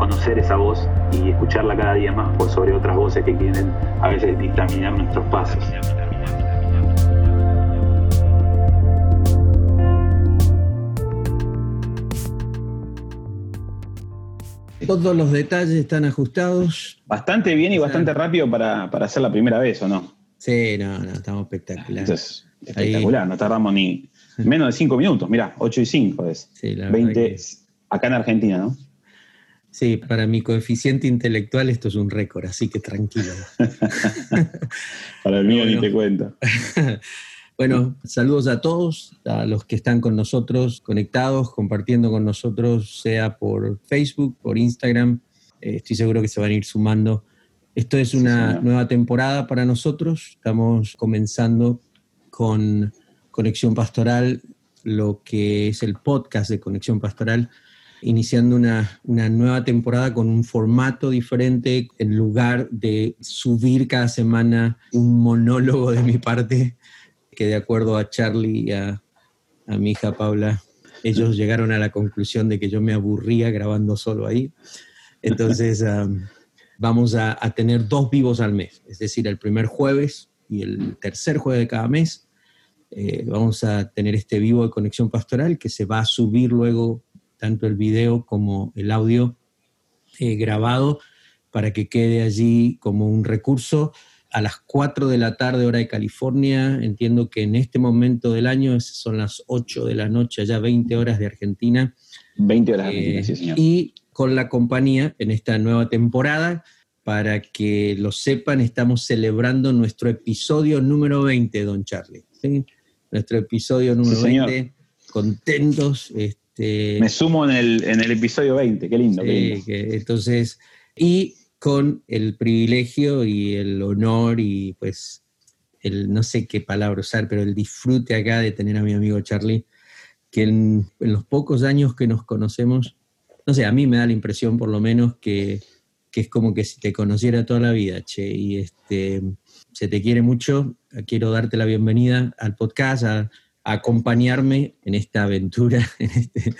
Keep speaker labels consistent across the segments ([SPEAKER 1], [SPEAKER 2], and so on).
[SPEAKER 1] conocer esa voz y escucharla cada día más por sobre otras voces que quieren a veces dictaminar nuestros pasos.
[SPEAKER 2] Todos los detalles están ajustados.
[SPEAKER 3] Bastante bien y bastante rápido para, hacer la primera vez, ¿o no?
[SPEAKER 2] Sí, no, no, estamos espectaculares.
[SPEAKER 3] espectacular, no tardamos ni menos de cinco minutos, mirá, 8 y 5 es. Sí, la 20 acá en Argentina, ¿no?
[SPEAKER 2] Sí, para mi coeficiente intelectual esto es un récord, así que tranquilo.
[SPEAKER 3] para el mío ni te cuento.
[SPEAKER 2] Bueno, saludos a todos, a los que están con nosotros, conectados, compartiendo con nosotros, sea por Facebook, por Instagram. Eh, estoy seguro que se van a ir sumando. Esto es una nueva temporada para nosotros. Estamos comenzando con Conexión Pastoral, lo que es el podcast de Conexión Pastoral, iniciando una, una, nueva temporada con un formato diferente, en lugar de subir cada semana un monólogo de mi parte que de acuerdo a Charlie y a, mi hija Paula, ellos llegaron a la conclusión de que yo me aburría grabando solo ahí. Entonces vamos a, tener dos vivos al mes, es decir, el primer jueves y el tercer jueves de cada mes. Eh, vamos a tener este vivo de conexión pastoral que se va a subir luego tanto el video como el audio eh, grabado para que quede allí como un recurso a las 4 de la tarde hora de California. Entiendo que en este momento del año son las 8 de la noche, allá 20 horas de Argentina.
[SPEAKER 3] 20 horas de Argentina, sí, señor.
[SPEAKER 2] Y con la compañía en esta nueva temporada, para que lo sepan, estamos celebrando nuestro episodio número 20, don Charlie. Nuestro episodio número 20. Contentos. Este,
[SPEAKER 3] Me sumo en el, en el episodio 20, qué lindo. qué
[SPEAKER 2] lindo. entonces, y con el privilegio y el honor y pues el no sé qué palabra usar, pero el disfrute acá de tener a mi amigo Charlie, que en, los pocos años que nos conocemos, no sé, a mí me da la impresión por lo menos que, es como que si te conociera toda la vida, che, y este, se te quiere mucho, quiero darte la bienvenida al podcast, a, acompañarme en esta aventura, en este,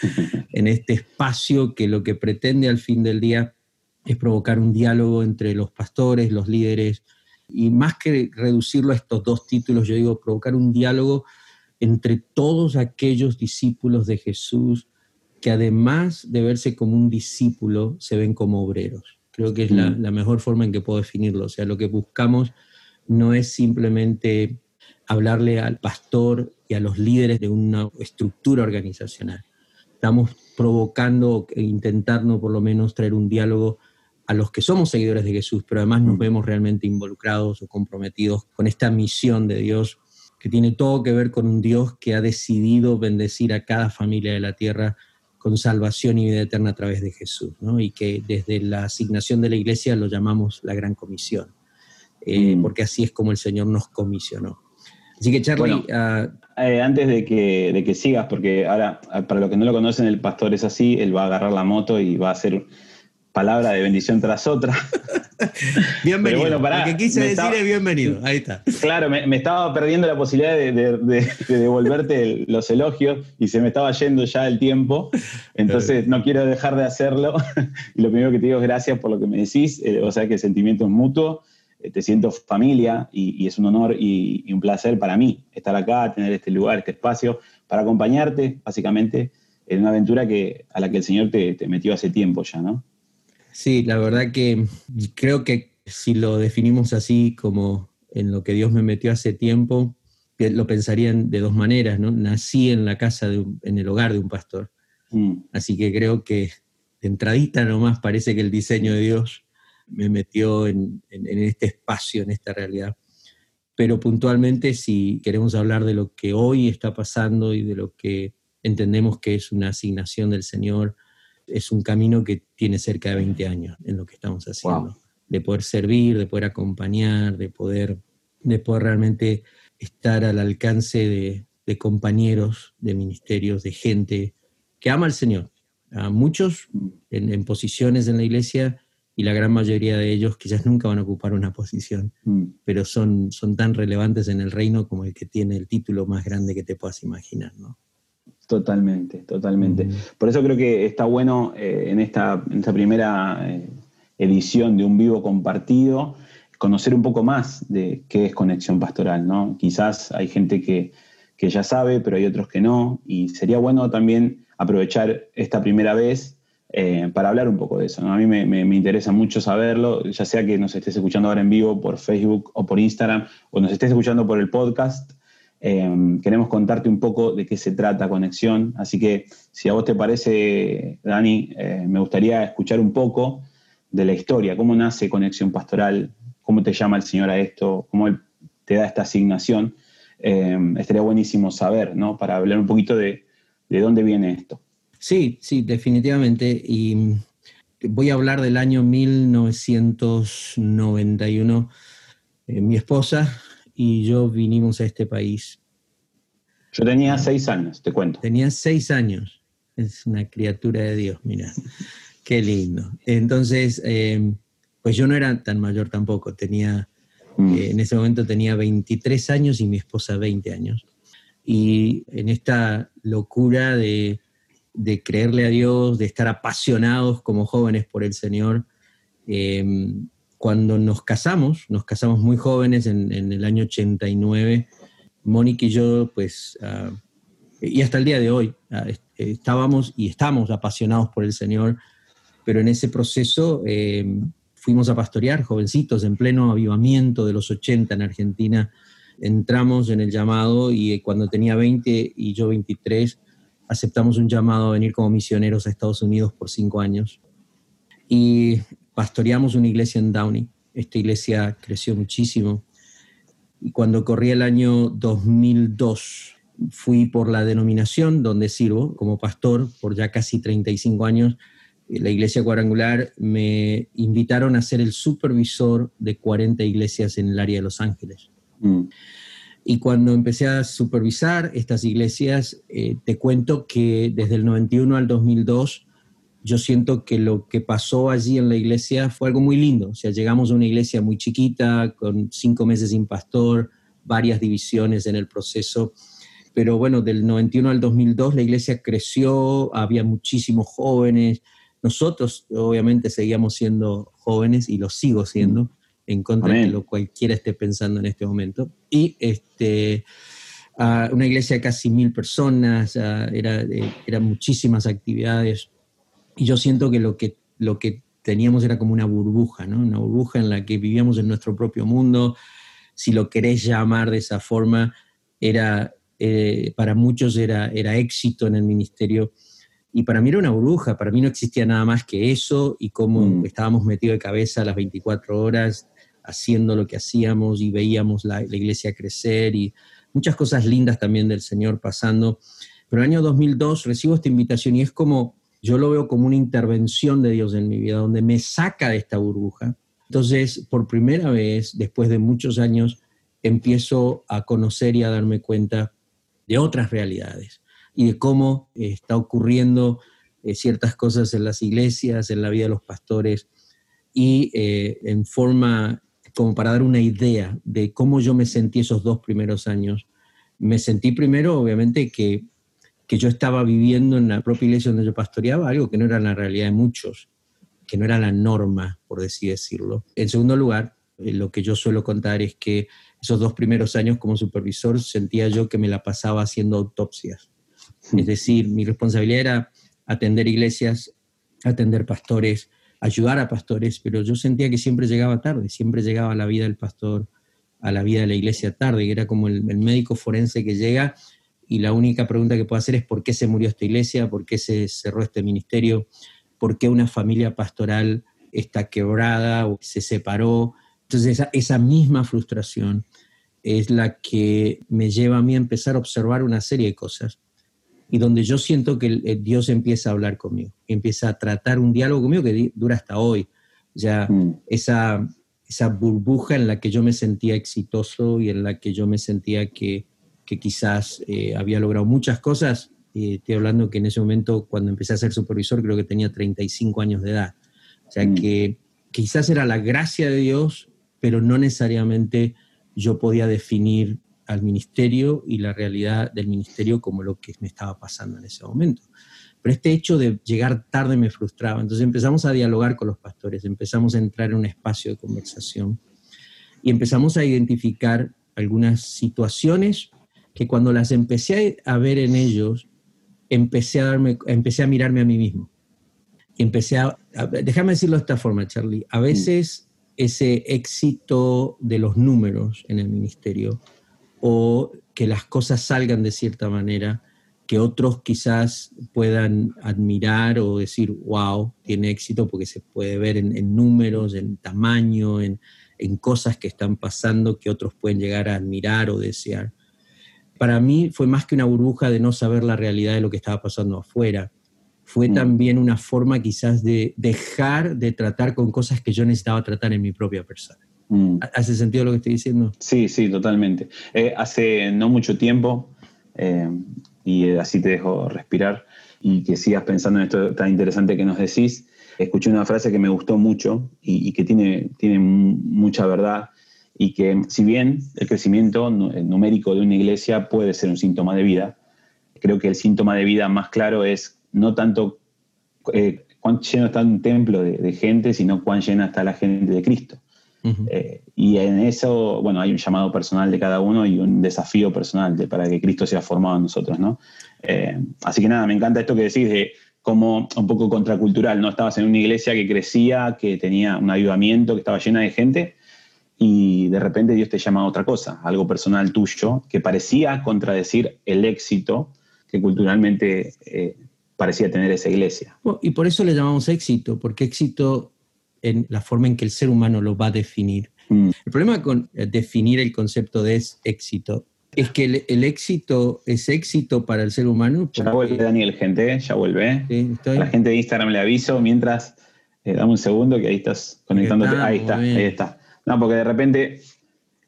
[SPEAKER 2] en este espacio que lo que pretende al fin del día es provocar un diálogo entre los pastores, los líderes, y más que reducirlo a estos dos títulos, yo digo provocar un diálogo entre todos aquellos discípulos de Jesús que además de verse como un discípulo, se ven como obreros. Creo que es la, mm. la mejor forma en que puedo definirlo. O sea, lo que buscamos no es simplemente hablarle al pastor y a los líderes de una estructura organizacional. Estamos provocando, e intentando por lo menos traer un diálogo a los que somos seguidores de Jesús, pero además nos mm. vemos realmente involucrados o comprometidos con esta misión de Dios que tiene todo que ver con un Dios que ha decidido bendecir a cada familia de la tierra con salvación y vida eterna a través de Jesús, ¿no? y que desde la asignación de la iglesia lo llamamos la Gran Comisión, eh, mm. porque así es como el Señor nos comisionó. Así que Charlie...
[SPEAKER 3] Ah, eh, antes de que, de que sigas, porque ahora, para los que no lo conocen, el pastor es así, él va a agarrar la moto y va a hacer palabra de bendición tras otra.
[SPEAKER 2] bienvenido. Bueno, Lo que quise decir es bienvenido. Ahí está.
[SPEAKER 3] Claro, me, estaba perdiendo la posibilidad de, devolverte los elogios y se me estaba yendo ya el tiempo. Entonces no quiero dejar de hacerlo. y lo primero que te digo es gracias por lo que me decís. Eh, o sea que el sentimiento es mutuo. Eh, te siento familia y, es un honor y, un placer para mí estar acá, tener este lugar, este espacio, para acompañarte, básicamente, en una aventura que, a la que el Señor te metió hace tiempo ya, ¿no?
[SPEAKER 2] Sí, la verdad que creo que si lo definimos así como en lo que Dios me metió hace tiempo, lo pensarían de dos maneras, ¿no? Nací en la casa, de en el hogar de un pastor. Mm. Así que creo que de entradita nomás parece que el diseño de Dios me metió en, este espacio, en esta realidad. Pero puntualmente, si queremos hablar de lo que hoy está pasando y de lo que entendemos que es una asignación del Señor, es un camino que tiene cerca de 20 años en lo que estamos haciendo. De poder servir, de poder acompañar, de poder, de poder realmente estar al alcance de, compañeros, de ministerios, de gente que ama al Señor a muchos en, posiciones en la iglesia y la gran mayoría de ellos quizás nunca van a ocupar una posición, mm. pero son, son tan relevantes en el reino como el que tiene el título más grande que te puedas imaginar, ¿no?
[SPEAKER 3] Totalmente, totalmente. Por eso creo que está bueno eh, en, esta, esta primera eh, edición de un vivo compartido conocer un poco más de qué es conexión pastoral, ¿no? Quizás hay gente que, ya sabe, pero hay otros que no, y sería bueno también aprovechar esta primera vez eh, para hablar un poco de eso. A mí me, interesa mucho saberlo, ya sea que nos estés escuchando ahora en vivo por Facebook o por Instagram, o nos estés escuchando por el podcast. Em, queremos contarte un poco de qué se trata Conexión, así que si a vos te parece, Dani, eh, me gustaría escuchar un poco de la historia, cómo nace Conexión Pastoral, cómo te llama el Señor a esto, cómo Él te da esta asignación. Estaría buenísimo saber, ¿no? Para hablar un poquito de, de dónde viene esto.
[SPEAKER 2] Sí, sí, definitivamente. Y voy a hablar del año 1991. Eh, mi esposa y yo vinimos a este país.
[SPEAKER 3] Yo tenía seis años, te cuento.
[SPEAKER 2] Tenía seis años. Es una criatura de Dios, mira. Qué lindo. Entonces, em, pues yo no era tan mayor tampoco. Tenía, mm. eh, en ese momento tenía 23 años y mi esposa 20 años. Y en esta locura de, creerle a Dios, de estar apasionados como jóvenes por el Señor, em, cuando nos casamos, nos casamos muy jóvenes en, el año 89, Mónica y yo, pues, ah, y hasta el día de hoy, ah, estábamos y estamos apasionados por el Señor, pero en ese proceso eh, fuimos a pastorear, jovencitos, en pleno avivamiento de los 80 en Argentina, entramos en el llamado y cuando tenía 20 y yo 23, aceptamos un llamado a venir como misioneros a Estados Unidos por cinco años. Y pastoreamos una iglesia en Downey. Esta iglesia creció muchísimo. Y cuando corría el año 2002, fui por la denominación donde sirvo como pastor por ya casi 35 años. La iglesia cuadrangular me invitaron a ser el supervisor de 40 iglesias en el área de Los Ángeles. Mm. Y cuando empecé a supervisar estas iglesias, eh, te cuento que desde el 91 al 2002 yo siento que lo que pasó allí en la iglesia fue algo muy lindo. O sea, llegamos a una iglesia muy chiquita, con cinco meses sin pastor, varias divisiones en el proceso. Pero bueno, del 91 al 2002 la iglesia creció, había muchísimos jóvenes. Nosotros obviamente seguíamos siendo jóvenes y lo sigo siendo, en contra de lo cualquiera esté pensando en este momento. Y este, una iglesia de casi mil personas, era, eh, eran muchísimas actividades y yo siento que lo que, lo que teníamos era como una burbuja, ¿no? Una burbuja en la que vivíamos en nuestro propio mundo. Si lo querés llamar de esa forma, era, eh, para muchos era, era éxito en el ministerio. Y para mí era una burbuja, para mí no existía nada más que eso y cómo mm. estábamos metidos de cabeza las 24 horas haciendo lo que hacíamos y veíamos la, iglesia crecer y muchas cosas lindas también del Señor pasando. Pero el año 2002 recibo esta invitación y es como yo lo veo como una intervención de Dios en mi vida, donde me saca de esta burbuja. Entonces, por primera vez, después de muchos años, empiezo a conocer y a darme cuenta de otras realidades y de cómo está ocurriendo eh, ciertas cosas en las iglesias, en la vida de los pastores, y eh, en forma como para dar una idea de cómo yo me sentí esos dos primeros años. Me sentí primero, obviamente, que que yo estaba viviendo en la propia iglesia donde yo pastoreaba, algo que no era la realidad de muchos, que no era la norma, por así decirlo. En segundo lugar, eh, lo que yo suelo contar es que esos dos primeros años como supervisor sentía yo que me la pasaba haciendo autopsias. Es decir, mi responsabilidad era atender iglesias, atender pastores, ayudar a pastores, pero yo sentía que siempre llegaba tarde, siempre llegaba a la vida del pastor, a la vida de la iglesia tarde, que era como el, médico forense que llega y la única pregunta que puedo hacer es por qué se murió esta iglesia, por qué se cerró este ministerio, por qué una familia pastoral está quebrada o se separó. Entonces esa, misma frustración es la que me lleva a mí a empezar a observar una serie de cosas y donde yo siento que Dios empieza a hablar conmigo, empieza a tratar un diálogo conmigo que dura hasta hoy. Ya mm. esa, esa burbuja en la que yo me sentía exitoso y en la que yo me sentía que que quizás eh, había logrado muchas cosas, Eh, estoy hablando que en ese momento, cuando empecé a ser supervisor, creo que tenía 35 años de edad. O sea mm. que quizás era la gracia de Dios, pero no necesariamente yo podía definir al ministerio y la realidad del ministerio como lo que me estaba pasando en ese momento. Pero este hecho de llegar tarde me frustraba. Entonces empezamos a dialogar con los pastores, empezamos a entrar en un espacio de conversación y empezamos a identificar algunas situaciones que cuando las empecé a ver en ellos, empecé a, darme, empecé a mirarme a mí mismo. empecé a, déjame decirlo de esta forma, Charlie, a veces ese éxito de los números en el ministerio o que las cosas salgan de cierta manera, que otros quizás puedan admirar o decir, wow, tiene éxito porque se puede ver en, números, en tamaño, en, en, cosas que están pasando que otros pueden llegar a admirar o desear. Para mí fue más que una burbuja de no saber la realidad de lo que estaba pasando afuera. Fue mm. también una forma quizás de dejar de tratar con cosas que yo necesitaba tratar en mi propia persona. Mm. ¿Hace sentido lo que estoy diciendo?
[SPEAKER 3] Sí, sí, totalmente. Eh, hace no mucho tiempo, eh, y así te dejo respirar y que sigas pensando en esto tan interesante que nos decís, escuché una frase que me gustó mucho y, que tiene, tiene mucha verdad y que si bien el crecimiento numérico de una iglesia puede ser un síntoma de vida, creo que el síntoma de vida más claro es no tanto eh, cuán lleno está un templo de, gente, sino cuán llena está la gente de Cristo. Eh, y en eso, bueno, hay un llamado personal de cada uno y un desafío personal de, para que Cristo sea formado en nosotros, ¿no? Eh, así que nada, me encanta esto que decís de cómo un poco contracultural, ¿no? Estabas en una iglesia que crecía, que tenía un avivamiento, que estaba llena de gente, y de repente Dios te llama a otra cosa, algo personal tuyo, que parecía contradecir el éxito que culturalmente eh, parecía tener esa iglesia.
[SPEAKER 2] Y por eso le llamamos éxito, porque éxito en la forma en que el ser humano lo va a definir. Mm. El problema con eh, definir el concepto de éxito es que el, éxito es éxito para el ser humano.
[SPEAKER 3] Ya vuelve Daniel, gente, ya vuelve. la gente de Instagram le aviso mientras, eh, dame un segundo que ahí estás conectándote. ahí está, ahí está. No, porque de repente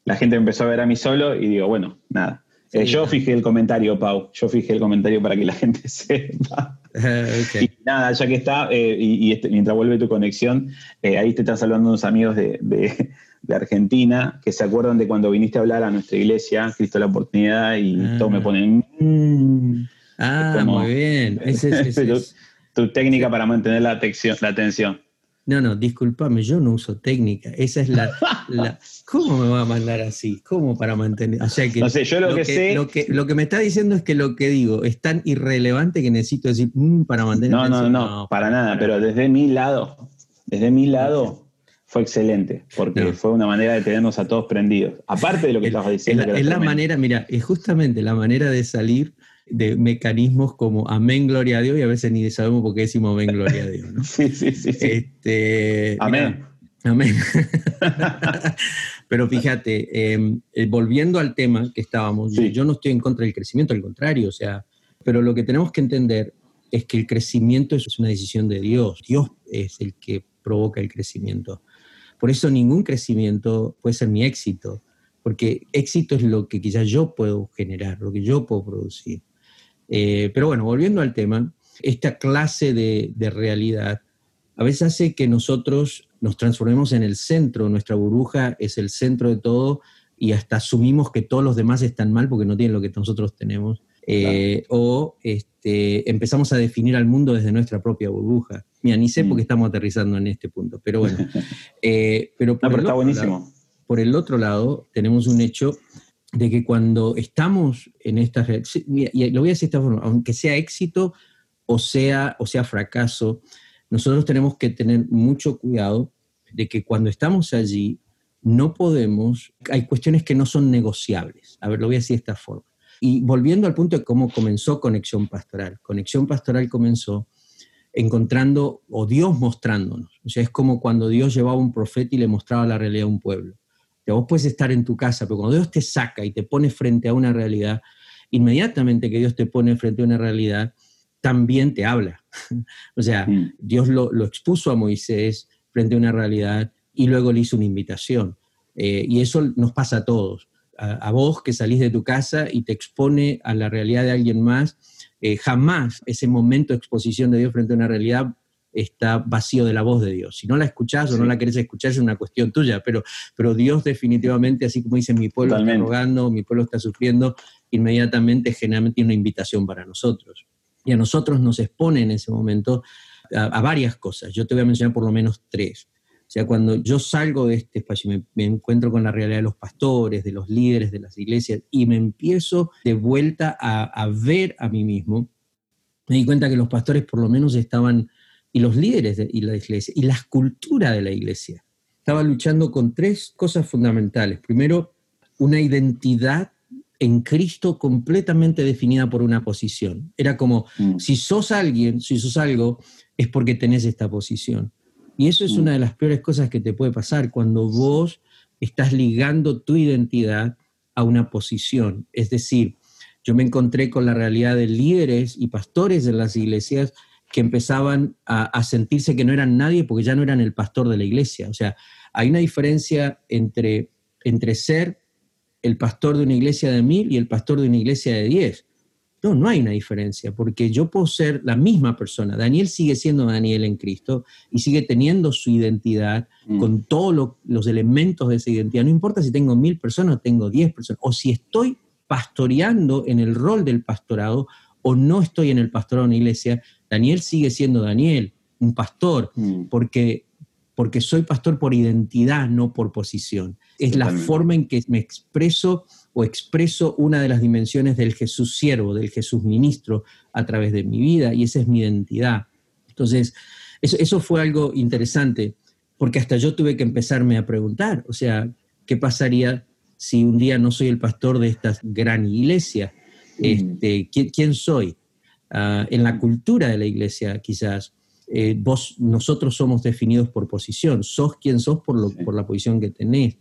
[SPEAKER 3] la gente empezó a ver a mí solo y digo, bueno, nada. Eh, yo fijé el comentario, Pau. Yo fijé el comentario para que la gente sepa. Y nada, ya que está, eh, y, este, mientras vuelve tu conexión, eh, ahí te están saludando unos amigos de, Argentina que se acuerdan de cuando viniste a hablar a nuestra iglesia, Cristo la oportunidad, y ah. todos me ponen.
[SPEAKER 2] Mm". ah, muy bien.
[SPEAKER 3] tu, técnica para mantener la, la atención.
[SPEAKER 2] No, no, discúlpame, yo no uso técnica. Esa es la, ¿Cómo me va a mandar así? ¿Cómo para mantener? O sea que.
[SPEAKER 3] No sé, yo lo, que, sé.
[SPEAKER 2] Lo que, lo que me está diciendo es que lo que digo es tan irrelevante que necesito decir mm, para mantener.
[SPEAKER 3] No, no, no, para nada, pero desde mi lado, desde mi lado fue excelente, porque fue una manera de tenernos a todos prendidos. Aparte de lo que estabas diciendo.
[SPEAKER 2] Es la, manera, mira, es justamente la manera de salir de mecanismos como amén, gloria a Dios, y a veces ni sabemos por qué decimos amén, gloria a Dios. ¿no?
[SPEAKER 3] sí, sí, sí.
[SPEAKER 2] Este,
[SPEAKER 3] amén.
[SPEAKER 2] amén. Pero fíjate, em, eh, volviendo al tema que estábamos, yo, no estoy en contra del crecimiento, al contrario, o sea, pero lo que tenemos que entender es que el crecimiento es una decisión de Dios. Dios es el que provoca el crecimiento. Por eso ningún crecimiento puede ser mi éxito, porque éxito es lo que quizás yo puedo generar, lo que yo puedo producir. Eh, pero bueno, volviendo al tema, esta clase de, realidad a veces hace que nosotros nos transformemos en el centro, nuestra burbuja es el centro de todo y hasta asumimos que todos los demás están mal porque no tienen lo que nosotros tenemos. Eh, o este, empezamos a definir al mundo desde nuestra propia burbuja. Mira, ni sé mm. por qué estamos aterrizando en este punto, pero bueno. Eh, pero,
[SPEAKER 3] por está buenísimo.
[SPEAKER 2] por el otro lado, tenemos un hecho de que cuando estamos en estas, y lo voy a decir de esta forma, aunque sea éxito o sea, o sea fracaso, nosotros tenemos que tener mucho cuidado de que cuando estamos allí no podemos, hay cuestiones que no son negociables. A ver, lo voy a decir de esta forma. Y volviendo al punto de cómo comenzó Conexión Pastoral. Conexión Pastoral comenzó encontrando, o Dios mostrándonos. O sea, es como cuando Dios llevaba un profeta y le mostraba la realidad a un pueblo vos puedes estar en tu casa, pero cuando Dios te saca y te pone frente a una realidad, inmediatamente que Dios te pone frente a una realidad, también te habla. o sea, mm. Dios lo, expuso a Moisés frente a una realidad y luego le hizo una invitación. Eh, y eso nos pasa a todos. A, vos que salís de tu casa y te expone a la realidad de alguien más, eh, jamás ese momento de exposición de Dios frente a una realidad está vacío de la voz de Dios. Si no la escuchás o no la querés escuchar es una cuestión tuya, pero, pero Dios definitivamente, así como dice mi pueblo está rogando, mi pueblo está sufriendo, inmediatamente generalmente tiene una invitación para nosotros. Y a nosotros nos expone en ese momento a, varias cosas. Yo te voy a mencionar por lo menos tres. O sea, cuando yo salgo de este espacio y me, encuentro con la realidad de los pastores, de los líderes de las iglesias, y me empiezo de vuelta a, a ver a mí mismo, me di cuenta que los pastores por lo menos estaban, y los líderes de la iglesia, y la cultura de la iglesia, estaban luchando con tres cosas fundamentales. Primero, una identidad en Cristo completamente definida por una posición. Era como, mm. si sos alguien, si sos algo, es porque tenés esta posición. Y eso es mm. una de las peores cosas que te puede pasar cuando vos estás ligando tu identidad a una posición. Es decir, yo me encontré con la realidad de líderes y pastores de las iglesias que empezaban a, sentirse que no eran nadie porque ya no eran el pastor de la iglesia. O sea, hay una diferencia entre, entre ser el pastor de una iglesia de mil y el pastor de una iglesia de diez. No, no hay una diferencia, porque yo puedo ser la misma persona. Daniel sigue siendo Daniel en Cristo y sigue teniendo su identidad mm. con todos los elementos de esa identidad. No importa si tengo mil personas o tengo diez personas, o si estoy pastoreando en el rol del pastorado o no estoy en el pastorado de una iglesia, Daniel sigue siendo Daniel, un pastor, mm. porque, porque soy pastor por identidad, no por posición. Es la forma en que me expreso o expreso una de las dimensiones del Jesús siervo, del Jesús ministro a través de mi vida y esa es mi identidad. Entonces, eso, fue algo interesante porque hasta yo tuve que empezarme a preguntar, o sea, ¿qué pasaría si un día no soy el pastor de esta gran iglesia? Este, ¿quién, soy? Ah, en la cultura de la iglesia, quizás, eh, vos, nosotros somos definidos por posición, sos quien sos por, por la posición que tenés.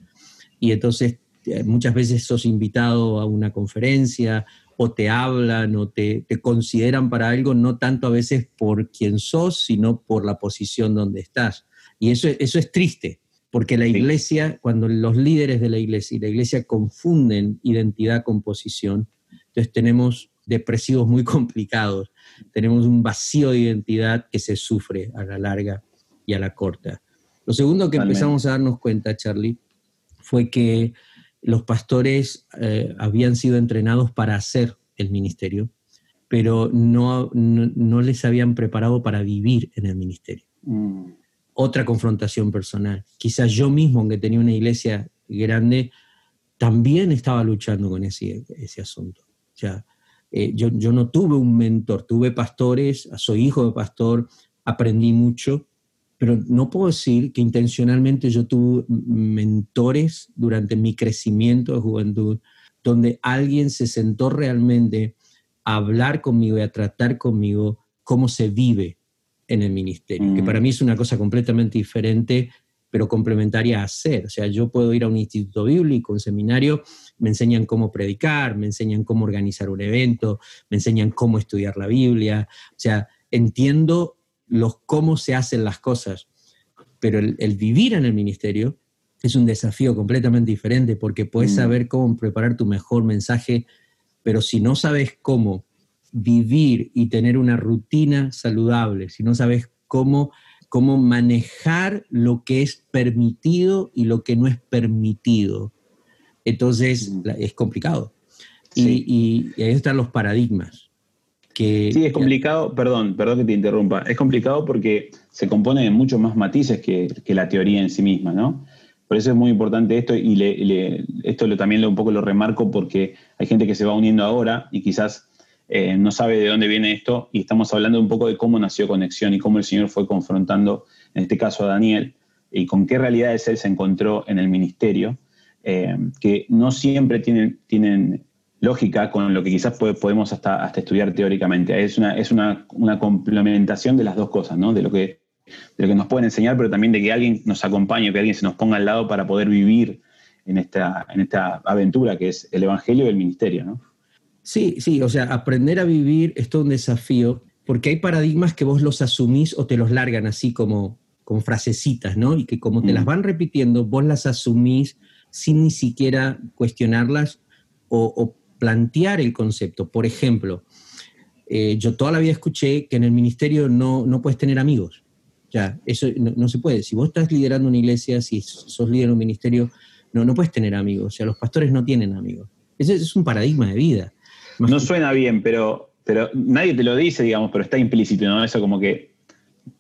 [SPEAKER 2] Y entonces eh, muchas veces sos invitado a una conferencia o te hablan o te, consideran para algo, no tanto a veces por quién sos, sino por la posición donde estás. Y eso, eso es triste, porque la iglesia, cuando los líderes de la iglesia y la iglesia confunden identidad con posición, entonces tenemos depresivos muy complicados, tenemos un vacío de identidad que se sufre a la larga y a la corta. Lo segundo que empezamos a darnos cuenta, Charlie, fue que los pastores eh, habían sido entrenados para hacer el ministerio, pero no, no, les habían preparado para vivir en el ministerio. Mm. Otra confrontación personal. Quizás yo mismo, aunque tenía una iglesia grande, también estaba luchando con ese, ese asunto. O sea, eh, yo, yo no tuve un mentor, tuve pastores, soy hijo de pastor, aprendí mucho, pero no puedo decir que intencionalmente yo tuve mentores durante mi crecimiento de juventud, donde alguien se sentó realmente a hablar conmigo y a tratar conmigo cómo se vive en el ministerio, que para mm. mí es una cosa completamente diferente, pero complementaria a hacer. O sea, yo puedo ir a un instituto bíblico, un seminario, me enseñan cómo predicar, me enseñan cómo organizar un evento, me enseñan cómo estudiar la Biblia. O sea, entiendo los cómo se hacen las cosas. Pero el, vivir en el ministerio es un desafío completamente diferente porque puedes mm. saber cómo preparar tu mejor mensaje, pero si no sabes cómo vivir y tener una rutina saludable, si no sabes cómo, cómo manejar lo que es permitido y lo que no es permitido, entonces mm. es complicado. y ahí están los paradigmas
[SPEAKER 3] sí, es complicado, perdón, perdón que te interrumpa, es complicado porque se compone de muchos más matices que, la teoría en sí misma, ¿no? Por eso es muy importante esto y esto lo, también lo, un poco lo remarco porque hay gente que se va uniendo ahora y quizás eh, no sabe de dónde viene esto y estamos hablando un poco de cómo nació Conexión y cómo el Señor fue confrontando, en este caso a Daniel, y con qué realidades él se encontró en el ministerio, eh, que no siempre tienen, tienen lógica con lo que quizás podemos hasta, hasta estudiar teóricamente. Es, una, es una, complementación de las dos cosas, ¿no? De lo, que, de lo que nos pueden enseñar, pero también de que alguien nos acompañe, que alguien se nos ponga al lado para poder vivir en esta, en esta aventura que es el Evangelio y el ministerio, ¿no?
[SPEAKER 2] Sí, sí, o sea, aprender a vivir es todo un desafío, porque hay paradigmas que vos los asumís o te los largan así como con frasecitas, ¿no? Y que como te las mm. van repitiendo, vos las asumís sin ni siquiera cuestionarlas o, o plantear el concepto. Por ejemplo, eh, yo toda la vida escuché que en el ministerio no, no puedes tener amigos. Ya, eso no, se puede. Si vos estás liderando una iglesia, si sos líder de un ministerio, no, no puedes tener amigos. O sea, los pastores no tienen amigos. Ese es un paradigma de vida.
[SPEAKER 3] No suena bien, pero, pero nadie te lo dice, digamos, pero está implícito, ¿no? Eso como que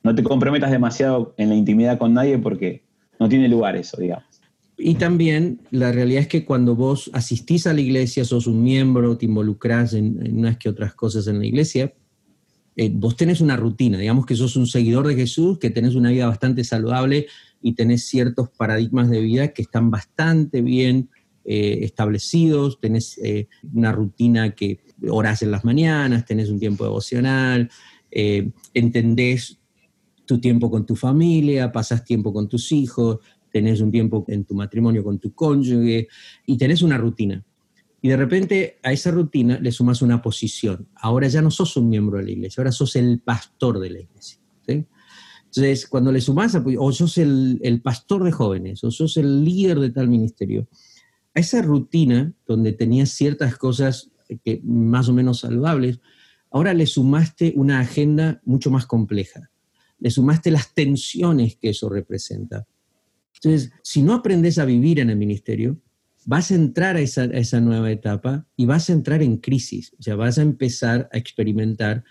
[SPEAKER 3] no te comprometas demasiado en la intimidad con nadie porque no tiene lugar eso, digamos.
[SPEAKER 2] Y también la realidad es que cuando vos asistís a la iglesia, sos un miembro, te involucrás en, unas que otras cosas en la iglesia, eh, vos tenés una rutina, digamos que sos un seguidor de Jesús, que tenés una vida bastante saludable y tenés ciertos paradigmas de vida que están bastante bien eh, establecidos, tenés eh, una rutina que orás en las mañanas, tenés un tiempo devocional, entendés tu tiempo con tu familia, pasas tiempo con tus hijos, tenés un tiempo en tu matrimonio con tu cónyuge y tenés una rutina. Y de repente a esa rutina le sumas una posición. Ahora ya no sos un miembro de la iglesia, ahora sos el pastor de la iglesia. Entonces, cuando le sumas, o sos el, el, pastor de jóvenes, o sos el líder de tal ministerio, a esa rutina donde tenías ciertas cosas que, más o menos saludables, ahora le sumaste una agenda mucho más compleja. Le sumaste las tensiones que eso representa. Entonces, si no aprendes a vivir en el ministerio, vas a entrar a esa, nueva etapa y vas a entrar en crisis. O sea, vas a empezar a experimentar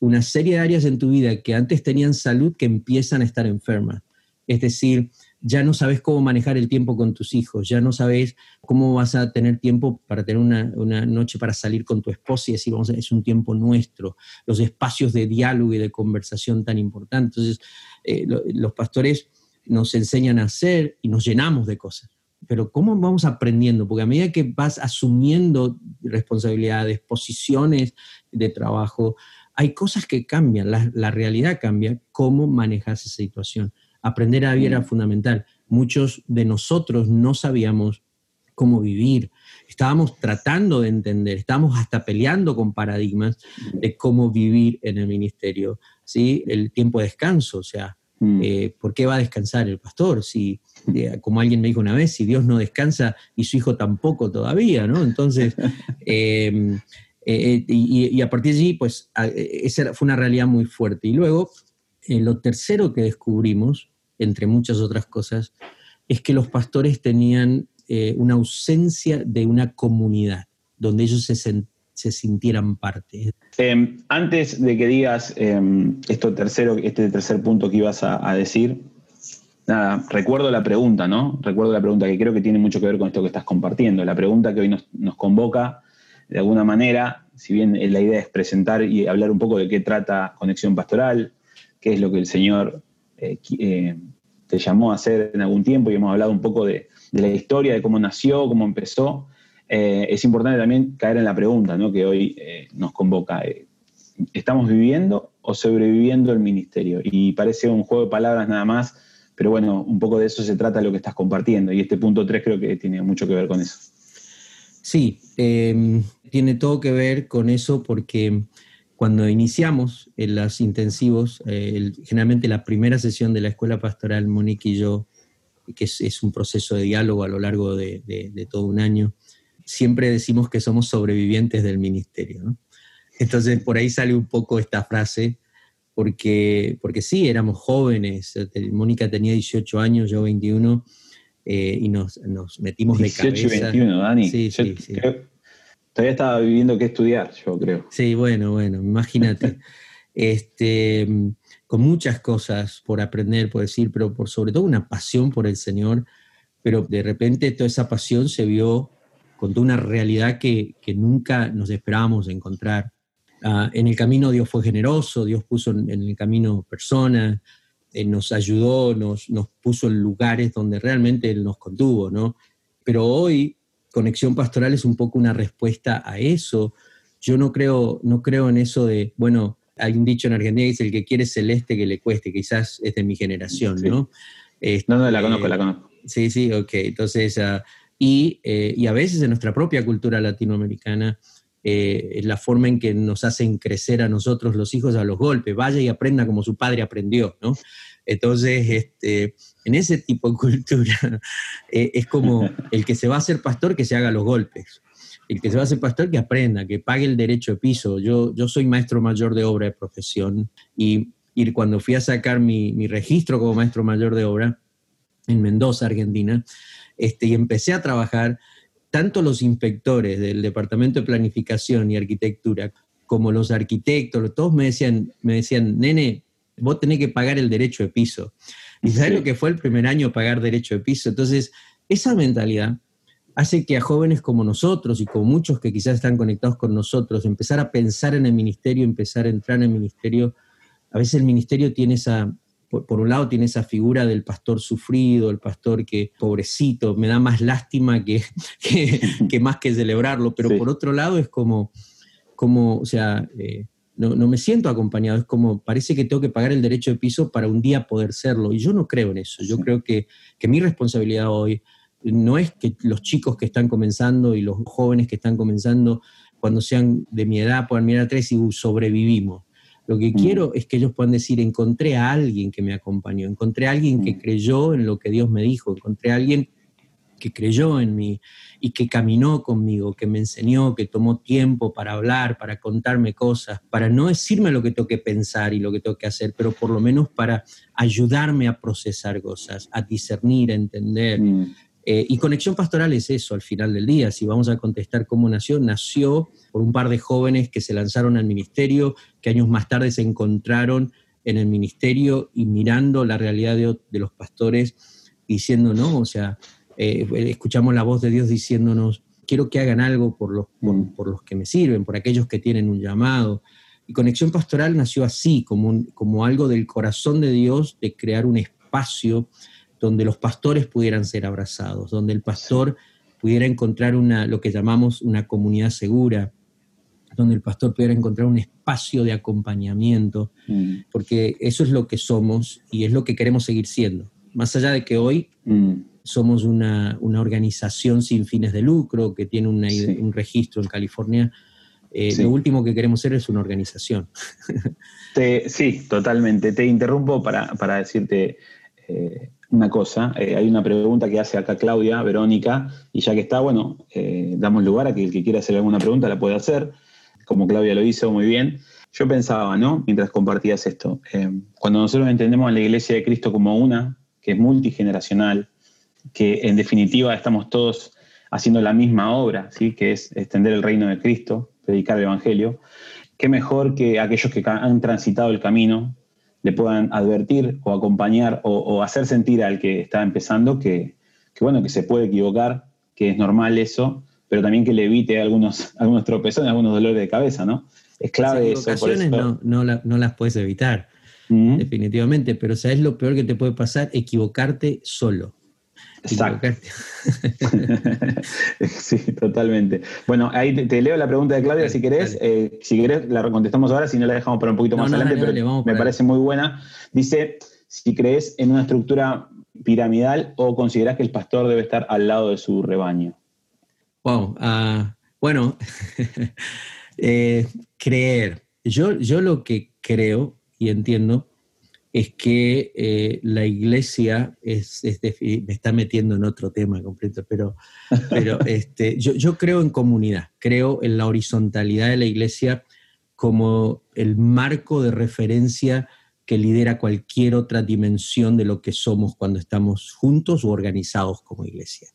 [SPEAKER 2] una serie de áreas en tu vida que antes tenían salud que empiezan a estar enfermas. Es decir, ya no sabes cómo manejar el tiempo con tus hijos, ya no sabes cómo vas a tener tiempo para tener una, noche para salir con tu esposa y decir, vamos, es un tiempo nuestro, los espacios de diálogo y de conversación tan importantes. Entonces, eh, los pastores nos enseñan a hacer y nos llenamos de cosas. Pero ¿cómo vamos aprendiendo? Porque a medida que vas asumiendo responsabilidades, posiciones de trabajo, hay cosas que cambian, la, realidad cambia, cómo manejas esa situación. Aprender a vivir era fundamental. Muchos de nosotros no sabíamos cómo vivir. Estábamos tratando de entender, estábamos hasta peleando con paradigmas de cómo vivir en el ministerio. ¿sí? El tiempo de descanso, o sea, Mm. Eh, ¿Por qué va a descansar el pastor? Si, eh, como alguien me dijo una vez, si Dios no descansa y su hijo tampoco todavía, ¿no? Entonces, eh, y, a partir de allí, pues, esa fue una realidad muy fuerte. Y luego, lo tercero que descubrimos, entre muchas otras cosas, es que los pastores tenían una ausencia de una comunidad, donde ellos se sentían se sintieran parte.
[SPEAKER 3] Em, antes de que digas em, esto tercero, este tercer punto que ibas a, decir, nada, recuerdo la pregunta, ¿no? Recuerdo la pregunta que creo que tiene mucho que ver con esto que estás compartiendo. La pregunta que hoy nos, convoca, de alguna manera, si bien la idea es presentar y hablar un poco de qué trata Conexión Pastoral, qué es lo que el Señor eh, eh, te llamó a hacer en algún tiempo y hemos hablado un poco de, de la historia, de cómo nació, cómo empezó. Eh, es importante también caer en la pregunta que hoy eh, nos convoca. Eh, ¿Estamos viviendo o sobreviviendo el ministerio? Y parece un juego de palabras nada más, pero bueno, un poco de eso se trata lo que estás compartiendo. Y este punto 3 creo que tiene mucho que ver con eso.
[SPEAKER 2] Sí, em, tiene todo que ver con eso porque cuando iniciamos en los intensivos, generalmente la primera sesión de la escuela pastoral, Monique y yo, que es, un proceso de diálogo a lo largo de todo un año, siempre decimos que somos sobrevivientes del ministerio. Entonces, por ahí sale un poco esta frase, porque, porque sí, éramos jóvenes. Mónica tenía 18 años, yo 21, eh, y nos, metimos de cabeza. 18
[SPEAKER 3] y 21, Dani. Sí, sí, sí. todavía estaba viviendo qué estudiar, yo creo.
[SPEAKER 2] Sí, bueno, bueno, imagínate. este, con muchas cosas por aprender, por decir, pero por sobre todo una pasión por el Señor, pero de repente toda esa pasión se vio contó una realidad que, nunca nos esperábamos encontrar. Ah, en el camino Dios fue generoso, Dios puso en, el camino personas, nos ayudó, nos, nos, puso en lugares donde realmente Él nos contuvo, ¿no? Pero hoy Conexión Pastoral es un poco una respuesta a eso. Yo no creo, no creo en eso de, bueno, hay un dicho en Argentina que dice, el que quiere celeste que le cueste, quizás es de mi generación, ¿no?
[SPEAKER 3] no, no, la conozco, la conozco.
[SPEAKER 2] Sí, sí, ok. Entonces, uh, y, a veces en nuestra propia cultura latinoamericana eh, la forma en que nos hacen crecer a nosotros los hijos a los golpes, vaya y aprenda como su padre aprendió, ¿no? Entonces, este, en ese tipo de cultura, eh, es como el que se va a hacer pastor que se haga los golpes, el que se va a hacer pastor que aprenda, que pague el derecho de piso. Yo, yo soy maestro mayor de obra de profesión y, y cuando fui a sacar mi, mi registro como maestro mayor de obra en Mendoza, Argentina, este, y empecé a trabajar, tanto los inspectores del Departamento de Planificación y Arquitectura como los arquitectos, todos me decían, me decían, nene, vos tenés que pagar el derecho de piso. ¿Y sabes lo que fue el primer año pagar derecho de piso? Entonces, esa mentalidad hace que a jóvenes como nosotros y como muchos que quizás están conectados con nosotros, empezar a pensar en el ministerio, empezar a entrar en el ministerio. A veces el ministerio tiene esa, por, un lado tiene esa figura del pastor sufrido, el pastor que, pobrecito, me da más lástima que, que, más que celebrarlo, pero por otro lado es como, como o sea, eh, no, no, me siento acompañado, es como, parece que tengo que pagar el derecho de piso para un día poder serlo, y yo no creo en eso, yo creo que, que mi responsabilidad hoy no es que los chicos que están comenzando y los jóvenes que están comenzando, cuando sean de mi edad, puedan mirar atrás y sobrevivimos. Lo que mm. quiero es que ellos puedan decir, encontré a alguien que me acompañó, encontré a alguien que mm. creyó en lo que Dios me dijo, encontré a alguien que creyó en mí y que caminó conmigo, que me enseñó, que tomó tiempo para hablar, para contarme cosas, para no decirme lo que tengo que pensar y lo que tengo que hacer, pero por lo menos para ayudarme a procesar cosas, a discernir, a entender. Mm. Eh, y conexión pastoral es eso al final del día. Si vamos a contestar cómo nació, nació por un par de jóvenes que se lanzaron al ministerio, que años más tarde se encontraron en el ministerio y mirando la realidad de, de los pastores, diciendo, no, o sea, eh, escuchamos la voz de Dios diciéndonos, quiero que hagan algo por los, mm. por, los que me sirven, por aquellos que tienen un llamado. Y Conexión Pastoral nació así, como, como algo del corazón de Dios, de crear un espacio donde los pastores pudieran ser abrazados, donde el pastor pudiera encontrar una, lo que llamamos una comunidad segura, donde el pastor pudiera encontrar un espacio de acompañamiento, mm. porque eso es lo que somos y es lo que queremos seguir siendo. Más allá de que hoy mm somos una, organización sin fines de lucro que tiene un registro en California. Eh, lo último que queremos ser es una organización.
[SPEAKER 3] sí, totalmente. Te interrumpo para, decirte eh, una cosa. Eh, hay una pregunta que hace acá Claudia, Verónica, y ya que está, bueno, damos lugar a que el que quiera hacer alguna pregunta la pueda hacer, como Claudia lo hizo muy bien. Yo pensaba, ¿no? Mientras compartías esto, cuando nosotros entendemos a la Iglesia de Cristo como una, que es multigeneracional, que en definitiva estamos todos haciendo la misma obra, ¿sí? que es extender el reino de Cristo, predicar el Evangelio, qué mejor que aquellos que han transitado el camino le puedan advertir o acompañar o, hacer sentir al que está empezando que, bueno, que se puede equivocar, que es normal eso, pero también que le evite algunos, algunos tropezones, algunos dolores de cabeza, ¿no?
[SPEAKER 2] Es clave eso, No, no, no, las puedes evitar, definitivamente, pero ¿sabes lo peor que te puede pasar? Equivocarte solo.
[SPEAKER 3] Exacto. sí, totalmente. Bueno, ahí te, leo la pregunta de Claudia si querés. Eh, si querés, la contestamos ahora, si no la dejamos para un poquito más adelante, pero me parece muy buena. Dice, si crees en una estructura piramidal o considerás que el pastor debe estar al lado de su rebaño.
[SPEAKER 2] Wow. Ah, bueno, eh, creer. Yo, yo lo que creo y entiendo es que eh, la iglesia es, me está metiendo en otro tema completo, pero, pero este, yo, yo, creo en comunidad, creo en la horizontalidad de la iglesia como el marco de referencia que lidera cualquier otra dimensión de lo que somos cuando estamos juntos o organizados como iglesia.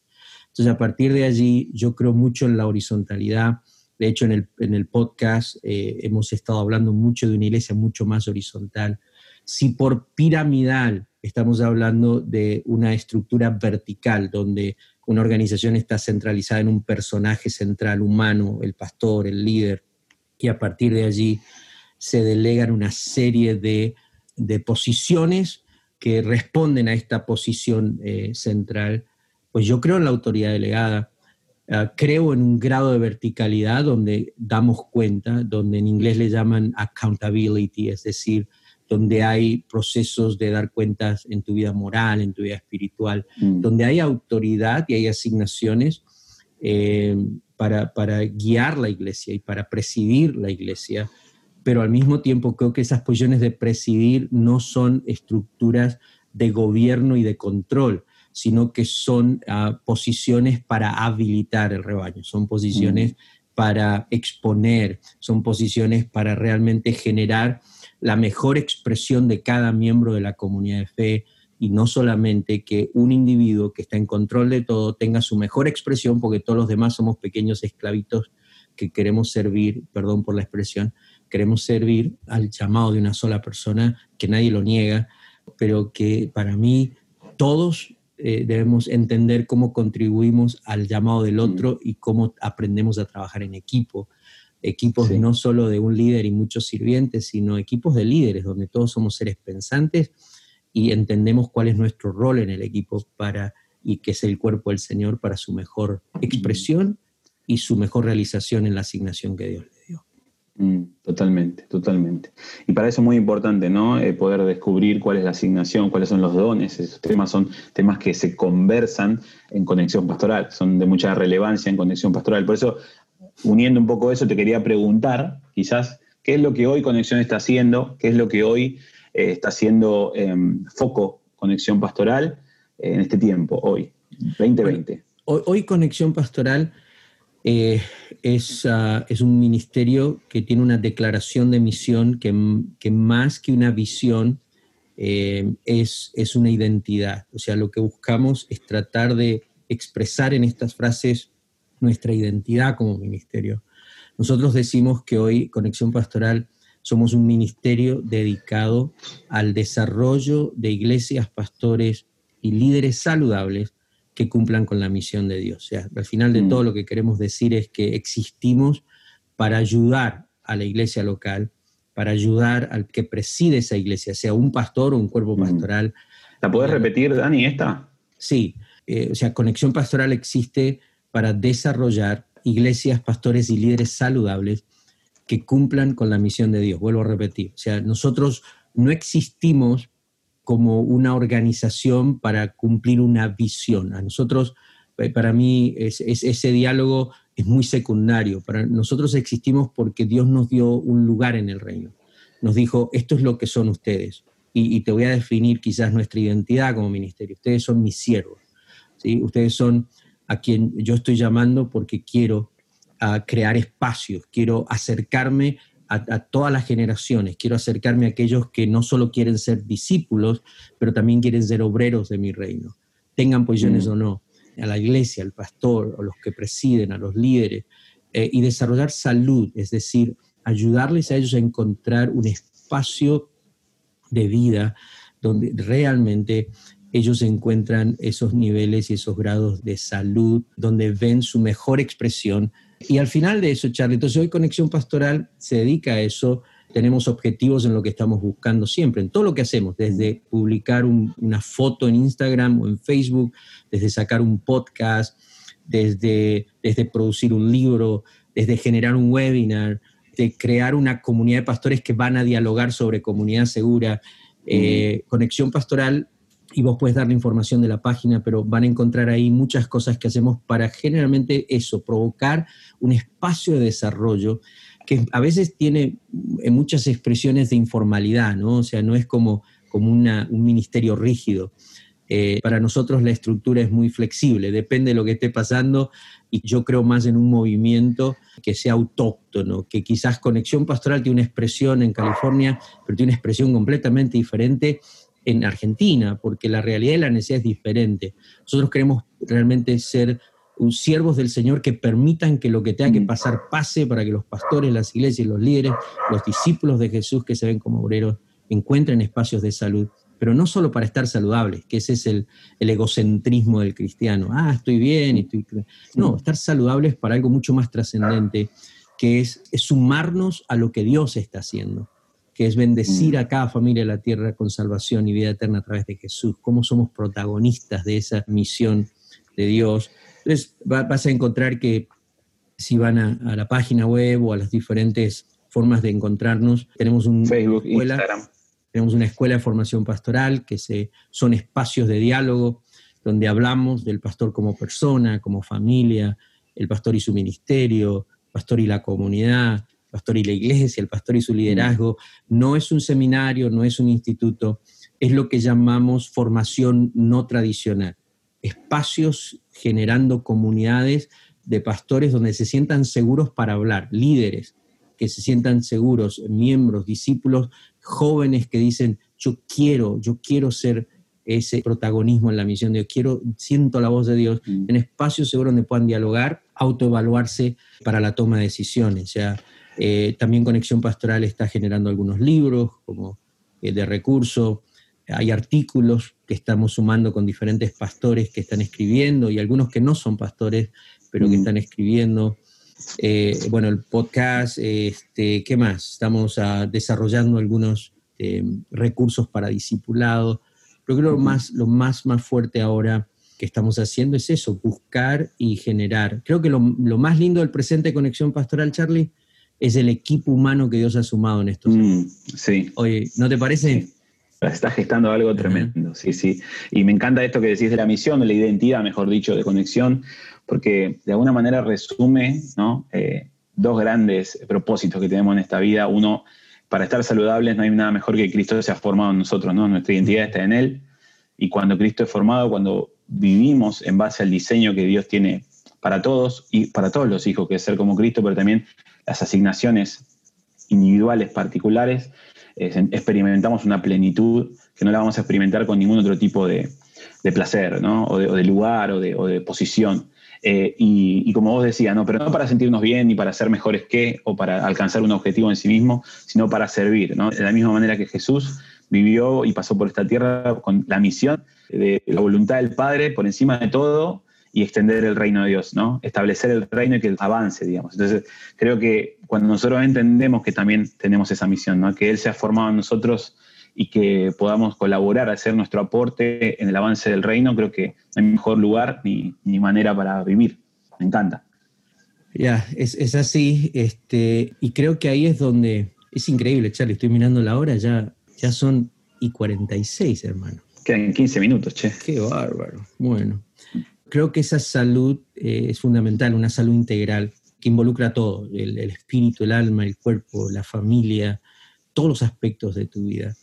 [SPEAKER 2] Entonces, a partir de allí, yo creo mucho en la horizontalidad. De hecho, en el, en el podcast eh, hemos estado hablando mucho de una iglesia mucho más horizontal si por piramidal estamos hablando de una estructura vertical donde una organización está centralizada en un personaje central humano, el pastor, el líder, y a partir de allí se delegan una serie de, posiciones que responden a esta posición eh, central, pues yo creo en la autoridad delegada, ah, creo en un grado de verticalidad donde damos cuenta, donde en inglés le llaman accountability, es decir, donde hay procesos de dar cuentas en tu vida moral, en tu vida espiritual, mm. donde hay autoridad y hay asignaciones, eh, para, para guiar la iglesia y para presidir la iglesia, pero al mismo tiempo creo que esas posiciones de presidir no son estructuras de gobierno y de control, sino que son ah, posiciones para habilitar el rebaño, son posiciones para exponer, son posiciones para realmente generar la mejor expresión de cada miembro de la comunidad de fe y no solamente que un individuo que está en control de todo tenga su mejor expresión, porque todos los demás somos pequeños esclavitos que queremos servir, perdón por la expresión, queremos servir al llamado de una sola persona, que nadie lo niega, pero que para mí todos eh, debemos entender cómo contribuimos al llamado del otro y cómo aprendemos a trabajar en equipo. Equipos no solo de un líder y muchos sirvientes, sino equipos de líderes, donde todos somos seres pensantes y entendemos cuál es nuestro rol en el equipo para y que es el cuerpo del Señor para su mejor expresión y su mejor realización en la asignación que Dios
[SPEAKER 3] Mm, totalmente, totalmente. Y para eso es muy importante, ¿no? Eh, poder descubrir cuál es la asignación, cuáles son los dones. Esos temas son temas que se conversan en conexión pastoral, son de mucha relevancia en conexión pastoral. Por eso, uniendo un poco eso, te quería preguntar, quizás, ¿qué es lo que hoy Conexión está haciendo? ¿Qué es lo que hoy eh, está haciendo em, foco Conexión Pastoral en este tiempo, hoy, 2020?
[SPEAKER 2] hoy Conexión Pastoral eh, ah, es, un ministerio que tiene una declaración de misión que, más que una visión eh, es, es, una identidad. O sea, lo que buscamos es tratar de expresar en estas frases nuestra identidad como ministerio. Nosotros decimos que hoy Conexión Pastoral somos un ministerio dedicado al desarrollo de iglesias, pastores y líderes saludables que cumplan con la misión de Dios. O sea, al final de mm. todo lo que queremos decir es que existimos para ayudar a la iglesia local, para ayudar al que preside esa iglesia, sea un pastor o un cuerpo mm. pastoral.
[SPEAKER 3] ¿La puedes repetir, Dani, esta?
[SPEAKER 2] Sí, eh, o sea, Conexión Pastoral existe para desarrollar iglesias, pastores y líderes saludables que cumplan con la misión de Dios. Vuelvo a repetir, o sea, nosotros no existimos como una organización para cumplir una visión. A nosotros, eh, para mí, ese diálogo es muy secundario. Para nosotros existimos porque Dios nos dio un lugar en el reino. Nos dijo, esto es lo que son ustedes. Y, te voy a definir quizás nuestra identidad como ministerio. Ustedes son mis siervos. ¿sí? Ustedes son a quien yo estoy llamando porque quiero ah, crear espacios, quiero acercarme a, todas las generaciones, quiero acercarme a aquellos que no solo quieren ser discípulos, pero también quieren ser obreros de mi reino, tengan posiciones mm. o no, a la iglesia, al pastor, a los que presiden, a los líderes, eh, y desarrollar salud, es decir, ayudarles a ellos a encontrar un espacio de vida donde realmente ellos encuentran esos niveles y esos grados de salud, donde ven su mejor expresión y al final de eso, Charlie, entonces hoy Conexión Pastoral se dedica a eso. Tenemos objetivos en lo que estamos buscando siempre, en todo lo que hacemos, desde publicar una foto en Instagram o en Facebook, desde sacar un podcast, desde, desde producir un libro, desde generar un webinar, de crear una comunidad de pastores que van a dialogar sobre comunidad segura. Eh, Conexión Pastoral y vos puedes dar la información de la página, pero van a encontrar ahí muchas cosas que hacemos para generalmente eso, provocar un espacio de desarrollo que a veces tiene eh, muchas expresiones de informalidad, ¿no? O sea, no es como, como una, un ministerio rígido. Eh, para nosotros la estructura es muy flexible, depende de lo que esté pasando y yo creo más en un movimiento que sea autóctono, que quizás Conexión Pastoral tiene una expresión en California, pero tiene una expresión completamente diferente en Argentina, porque la realidad y la necesidad es diferente. Nosotros queremos realmente ser siervos del Señor que permitan que lo que tenga que pasar pase para que los pastores, las iglesias, los líderes, los discípulos de Jesús que se ven como obreros encuentren espacios de salud, pero no solo para estar saludables, que ese es el, egocentrismo del cristiano. Ah, estoy bien, estoy... No, estar saludables para algo mucho más trascendente, que es sumarnos a lo que Dios está haciendo que es bendecir mm. a cada familia de la tierra con salvación y vida eterna a través de Jesús, cómo somos protagonistas de esa misión de Dios. Entonces vas a encontrar que si van a, la página web o a las diferentes formas de encontrarnos, tenemos un
[SPEAKER 3] Facebook, escuela, Instagram.
[SPEAKER 2] Tenemos una escuela de formación pastoral que se, son espacios de diálogo donde hablamos del pastor como persona, como familia, el pastor y su ministerio, pastor y la comunidad, pastor y la iglesia, el pastor y su liderazgo. No es un seminario, no es un instituto, es lo que llamamos formación no tradicional. Espacios generando comunidades de pastores donde se sientan seguros para hablar, líderes que se sientan seguros, miembros, discípulos, jóvenes que dicen, yo quiero, yo quiero ser ese protagonismo en la misión de Dios, quiero, siento la voz de Dios, mm. en espacios seguros donde puedan dialogar, autoevaluarse para la toma de decisiones. O sea, eh, también Conexión Pastoral está generando algunos libros como eh, de recurso, hay artículos que estamos sumando con diferentes pastores que están escribiendo y algunos que no son pastores, pero que mm. están escribiendo. Eh, bueno, el podcast, este, ¿qué más? Estamos ah, desarrollando algunos recursos para discipulado. Pero creo que lo más, lo más, más fuerte ahora que estamos haciendo es eso, buscar y generar. Creo que lo, más lindo del presente de Conexión Pastoral, Charlie, es el equipo humano que Dios ha sumado en estos mm,
[SPEAKER 3] Sí.
[SPEAKER 2] Oye, ¿no te parece?
[SPEAKER 3] Está gestando algo tremendo, sí, sí. Y me encanta esto que decís de la misión, de la identidad, mejor dicho, de conexión, porque de alguna manera resume ¿no? Eh, dos grandes propósitos que tenemos en esta vida. Uno, para estar saludables no hay nada mejor que Cristo se ha formado en nosotros, ¿no? Nuestra identidad está en Él. Y cuando Cristo es formado, cuando vivimos en base al diseño que Dios tiene para todos y para todos los hijos, que es ser como Cristo, pero también las asignaciones individuales particulares, experimentamos una plenitud que no la vamos a experimentar con ningún otro tipo de, placer, ¿no? o, de, lugar o de, o de posición. Eh, y, como vos decías, ¿no? pero no para sentirnos bien ni para ser mejores que o para alcanzar un objetivo en sí mismo, sino para servir. ¿no? De la misma manera que Jesús vivió y pasó por esta tierra con la misión de la voluntad del Padre por encima de todo y extender el reino de Dios, ¿no? Establecer el reino y que avance, digamos. Entonces, creo que cuando nosotros entendemos que también tenemos esa misión, ¿no? Que Él se ha formado en nosotros y que podamos colaborar, hacer nuestro aporte en el avance del reino, creo que no hay mejor lugar ni, manera para vivir. Me encanta.
[SPEAKER 2] Ya, es, así, este, y creo que ahí es donde es increíble, Charlie, estoy mirando la hora, ya, ya son y 46, hermano.
[SPEAKER 3] Quedan 15 minutos, che.
[SPEAKER 2] Qué bárbaro. Bueno, creo que esa salud eh, es fundamental, una salud integral que involucra todo, el, el espíritu, el alma, el cuerpo, la familia, todos los aspectos de tu vida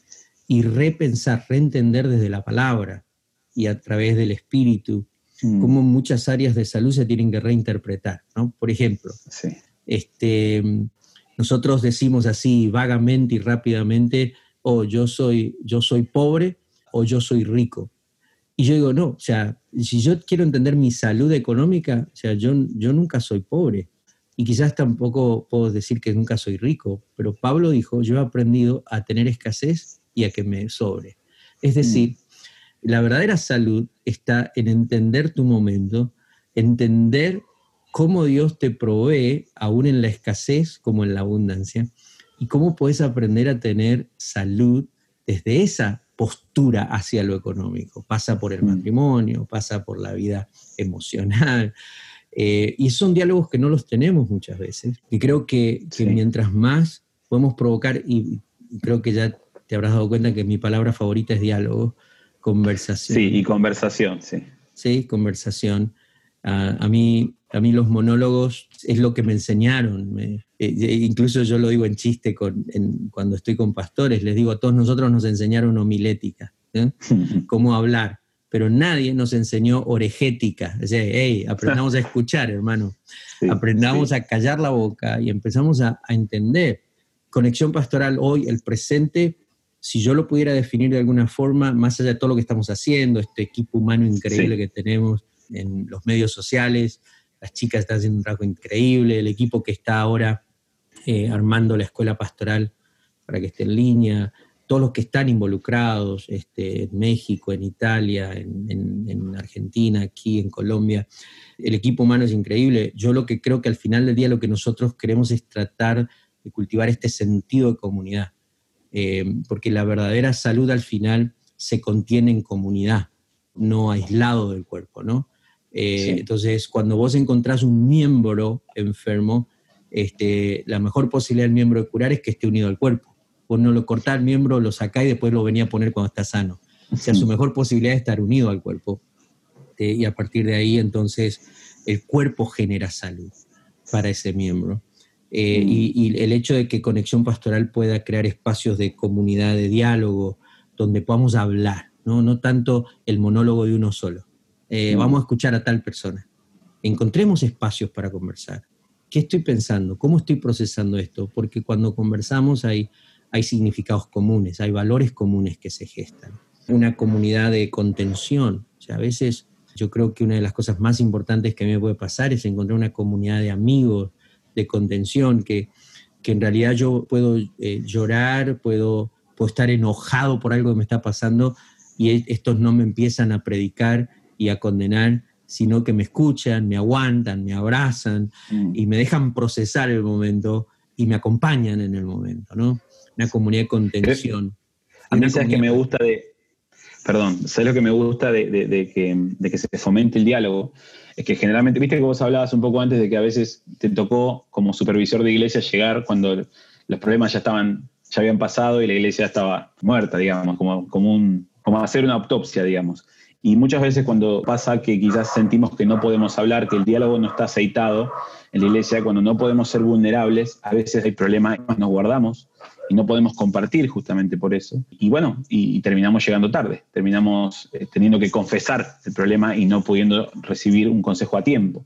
[SPEAKER 2] y repensar, reentender desde la palabra y a través del espíritu, mm. cómo muchas áreas de salud se tienen que reinterpretar. ¿no? Por ejemplo, este, nosotros decimos así vagamente y rápidamente, o oh, yo, soy, yo soy pobre o yo soy rico. Y yo digo, no, o sea, si yo quiero entender mi salud económica, o sea, yo, yo nunca soy pobre. Y quizás tampoco puedo decir que nunca soy rico, pero Pablo dijo, yo he aprendido a tener escasez y a que me sobre. Es decir, la verdadera salud está en entender tu momento, entender cómo Dios te provee, aún en la escasez como en la abundancia, y cómo puedes aprender a tener salud desde esa postura hacia lo económico. Pasa por el mm. matrimonio, pasa por la vida emocional. Eh, y son diálogos que no los tenemos muchas veces. Y creo que, mientras más podemos provocar, y creo que ya te habrás dado cuenta que mi palabra favorita es diálogo, conversación.
[SPEAKER 3] Sí, y conversación, sí.
[SPEAKER 2] Sí, conversación. a, mí, a mí los monólogos es lo que me enseñaron. Eh, eh, incluso yo lo digo en chiste con, cuando estoy con pastores, les digo, a todos nosotros nos enseñaron homilética, ¿eh? cómo hablar, pero nadie nos enseñó orejética. O sea, hey, aprendamos a escuchar, hermano. aprendamos a callar la boca y empezamos a, a entender. Conexión pastoral hoy, el presente, si yo lo pudiera definir de alguna forma, más allá de todo lo que estamos haciendo, este equipo humano increíble que tenemos en los medios sociales, las chicas están haciendo un trabajo increíble, el equipo que está ahora eh, armando la escuela pastoral para que esté en línea, todos los que están involucrados este, en México, en Italia, en, en, Argentina, aquí, en Colombia. El equipo humano es increíble. Yo lo que creo que al final del día lo que nosotros queremos es tratar de cultivar este sentido de comunidad eh, porque la verdadera salud al final se contiene en comunidad, no aislado del cuerpo, ¿no? Eh, entonces, cuando vos encontrás un miembro enfermo, este, la mejor posibilidad del miembro de curar es que esté unido al cuerpo. Vos no lo cortás el miembro, lo sacás y después lo venía a poner cuando está sano. O sea, su mejor posibilidad es estar unido al cuerpo. Eh, y a partir de ahí, entonces, el cuerpo genera salud para ese miembro. Eh, mm. y, el hecho de que Conexión Pastoral pueda crear espacios de comunidad, de diálogo, donde podamos hablar, no, no tanto el monólogo de uno solo. Eh. Vamos a escuchar a tal persona. Encontremos espacios para conversar. ¿Qué estoy pensando? ¿Cómo estoy procesando esto? Porque cuando conversamos hay, hay significados comunes, hay valores comunes que se gestan. Una comunidad de contención. O sea, a veces yo creo que una de las cosas más importantes que a mí me puede pasar es encontrar una comunidad de amigos, de contención, que, que en realidad yo puedo eh, llorar, puedo, puedo estar enojado por algo que me está pasando y e, estos no me empiezan a predicar y a condenar, sino que me escuchan, me aguantan, me abrazan mm. y me dejan procesar el momento y me acompañan en el momento, ¿no? Una comunidad de contención.
[SPEAKER 3] A mí sabes que me gusta de, perdón, sabes lo que me gusta de, que, de, que, se fomente el diálogo, es que generalmente, viste que vos hablabas un poco antes de que a veces te tocó como supervisor de iglesia llegar cuando los problemas ya estaban, ya habían pasado y la iglesia estaba muerta, digamos, como, como, un, como hacer una autopsia, digamos. Y muchas veces cuando pasa que quizás sentimos que no podemos hablar, que el diálogo no está aceitado en la iglesia, cuando no podemos ser vulnerables, a veces hay problemas, nos guardamos y no podemos compartir justamente por eso. Y bueno, y, terminamos llegando tarde, terminamos eh, teniendo que confesar el problema y no pudiendo recibir un consejo a tiempo.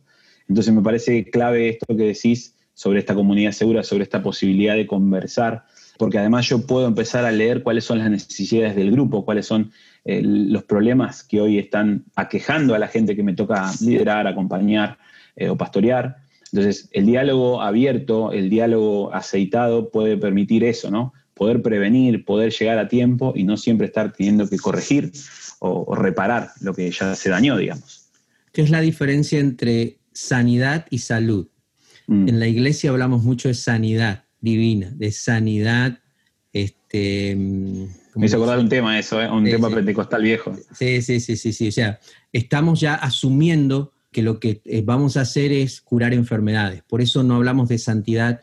[SPEAKER 3] Entonces me parece clave esto que decís sobre esta comunidad segura, sobre esta posibilidad de conversar, porque además yo puedo empezar a leer cuáles son las necesidades del grupo, cuáles son eh, los problemas que hoy están aquejando a la gente que me toca liderar, acompañar eh, o pastorear. Entonces, el diálogo abierto, el diálogo aceitado puede permitir eso, ¿no? Poder prevenir, poder llegar a tiempo y no siempre estar teniendo que corregir o, reparar lo que ya se dañó, digamos.
[SPEAKER 2] ¿Qué es la diferencia entre sanidad y salud? Mm. En la iglesia hablamos mucho de sanidad divina, de sanidad este,
[SPEAKER 3] me hizo acordar un tema eso, ¿eh? un tema pentecostal viejo.
[SPEAKER 2] Sí, sí, sí, sí, sí. O sea, estamos ya asumiendo que lo que eh, vamos a hacer es curar enfermedades. Por eso no hablamos de santidad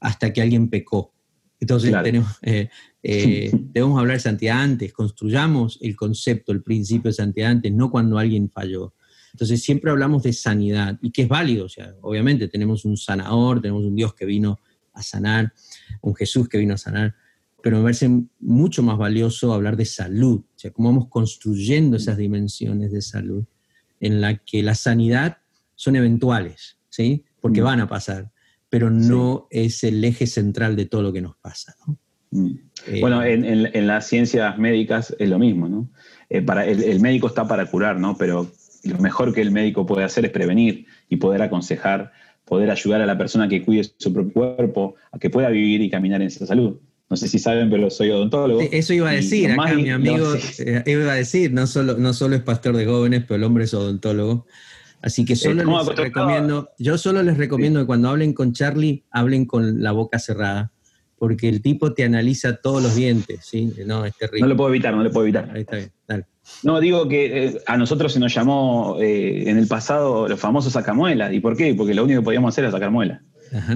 [SPEAKER 2] hasta que alguien pecó. Entonces tenemos, eh, debemos hablar de santidad antes, construyamos el concepto, el principio de santidad antes, no cuando alguien falló. Entonces siempre hablamos de sanidad y que es válido, o sea, obviamente tenemos un sanador, tenemos un Dios que vino a sanar, un Jesús que vino a sanar, pero me parece mucho más valioso hablar de salud, o sea, cómo vamos construyendo esas dimensiones de salud en la que la sanidad son eventuales, ¿sí? Porque van a pasar, pero no es el eje central de todo lo que nos pasa,
[SPEAKER 3] eh, bueno, en, las ciencias médicas es lo mismo, ¿no? Eh, para, el, médico está para curar, ¿no? Pero lo mejor que el médico puede hacer es prevenir y poder aconsejar, poder ayudar a la persona que cuide su propio cuerpo, a que pueda vivir y caminar en esa salud. No sé si saben, pero soy odontólogo.
[SPEAKER 2] Eso iba a decir, acá mi amigo eh, iba a decir, no solo, no solo es pastor de jóvenes, pero el hombre es odontólogo. Así que solo les recomiendo, yo solo les recomiendo que cuando hablen con Charlie, hablen con la boca cerrada, porque el tipo te analiza todos los dientes, ¿sí? No, es terrible.
[SPEAKER 3] No lo puedo evitar, no lo puedo evitar.
[SPEAKER 2] Ahí está bien, dale.
[SPEAKER 3] No, digo que eh, a nosotros se nos llamó eh, en el pasado los famosos sacamuelas. ¿Y por qué? Porque lo único que podíamos hacer era sacar muelas.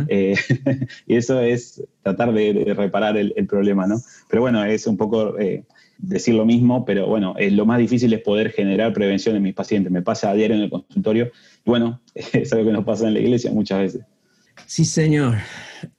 [SPEAKER 3] Eh, y eso es tratar de, reparar el, problema, ¿no? Pero bueno, es un poco eh, decir lo mismo, pero bueno, lo más difícil es poder generar prevención en mis pacientes. Me pasa a diario en el consultorio, y bueno, es algo que nos pasa en la iglesia muchas veces.
[SPEAKER 2] Sí, señor.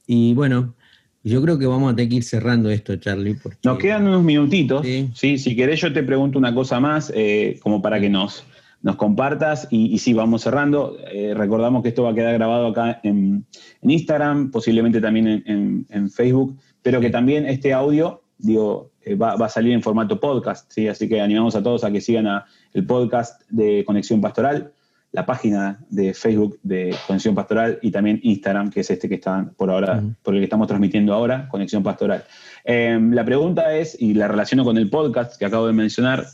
[SPEAKER 2] Y bueno, yo creo que vamos a tener que ir cerrando esto, Charlie.
[SPEAKER 3] Nos quedan unos minutitos. ¿sí? Si querés, yo te pregunto una cosa más, eh, como para que nos nos compartas y, y sí, vamos cerrando. Eh, recordamos que esto va a quedar grabado acá en, Instagram, posiblemente también en, Facebook, pero que también este audio, digo, eh, va, a salir en formato podcast, ¿sí? Así que animamos a todos a que sigan a el podcast de Conexión Pastoral, la página de Facebook de Conexión Pastoral y también Instagram, que es este que está por ahora, por el que estamos transmitiendo ahora, Conexión Pastoral. Em, la pregunta es, y la relaciono con el podcast que acabo de mencionar,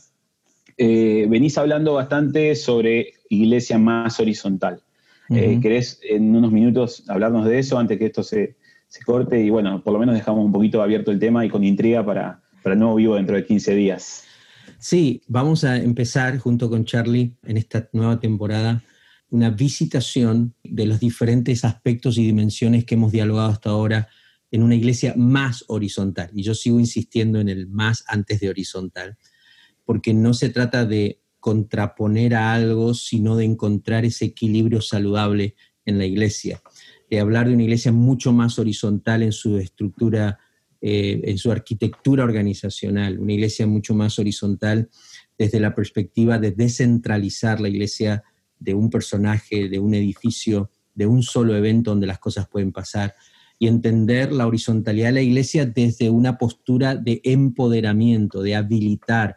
[SPEAKER 3] eh, venís hablando bastante sobre iglesia más horizontal. Eh, ¿Querés en unos minutos hablarnos de eso antes que esto se, corte? Y bueno, por lo menos dejamos un poquito abierto el tema y con intriga para, para el nuevo vivo dentro de 15 días.
[SPEAKER 2] Sí, vamos a empezar junto con Charlie en esta nueva temporada una visitación de los diferentes aspectos y dimensiones que hemos dialogado hasta ahora en una iglesia más horizontal. Y yo sigo insistiendo en el más antes de horizontal porque no se trata de contraponer a algo, sino de encontrar ese equilibrio saludable en la iglesia. De hablar de una iglesia mucho más horizontal en su estructura, eh, en su arquitectura organizacional, una iglesia mucho más horizontal desde la perspectiva de descentralizar la iglesia de un personaje, de un edificio, de un solo evento donde las cosas pueden pasar y entender la horizontalidad de la iglesia desde una postura de empoderamiento, de habilitar,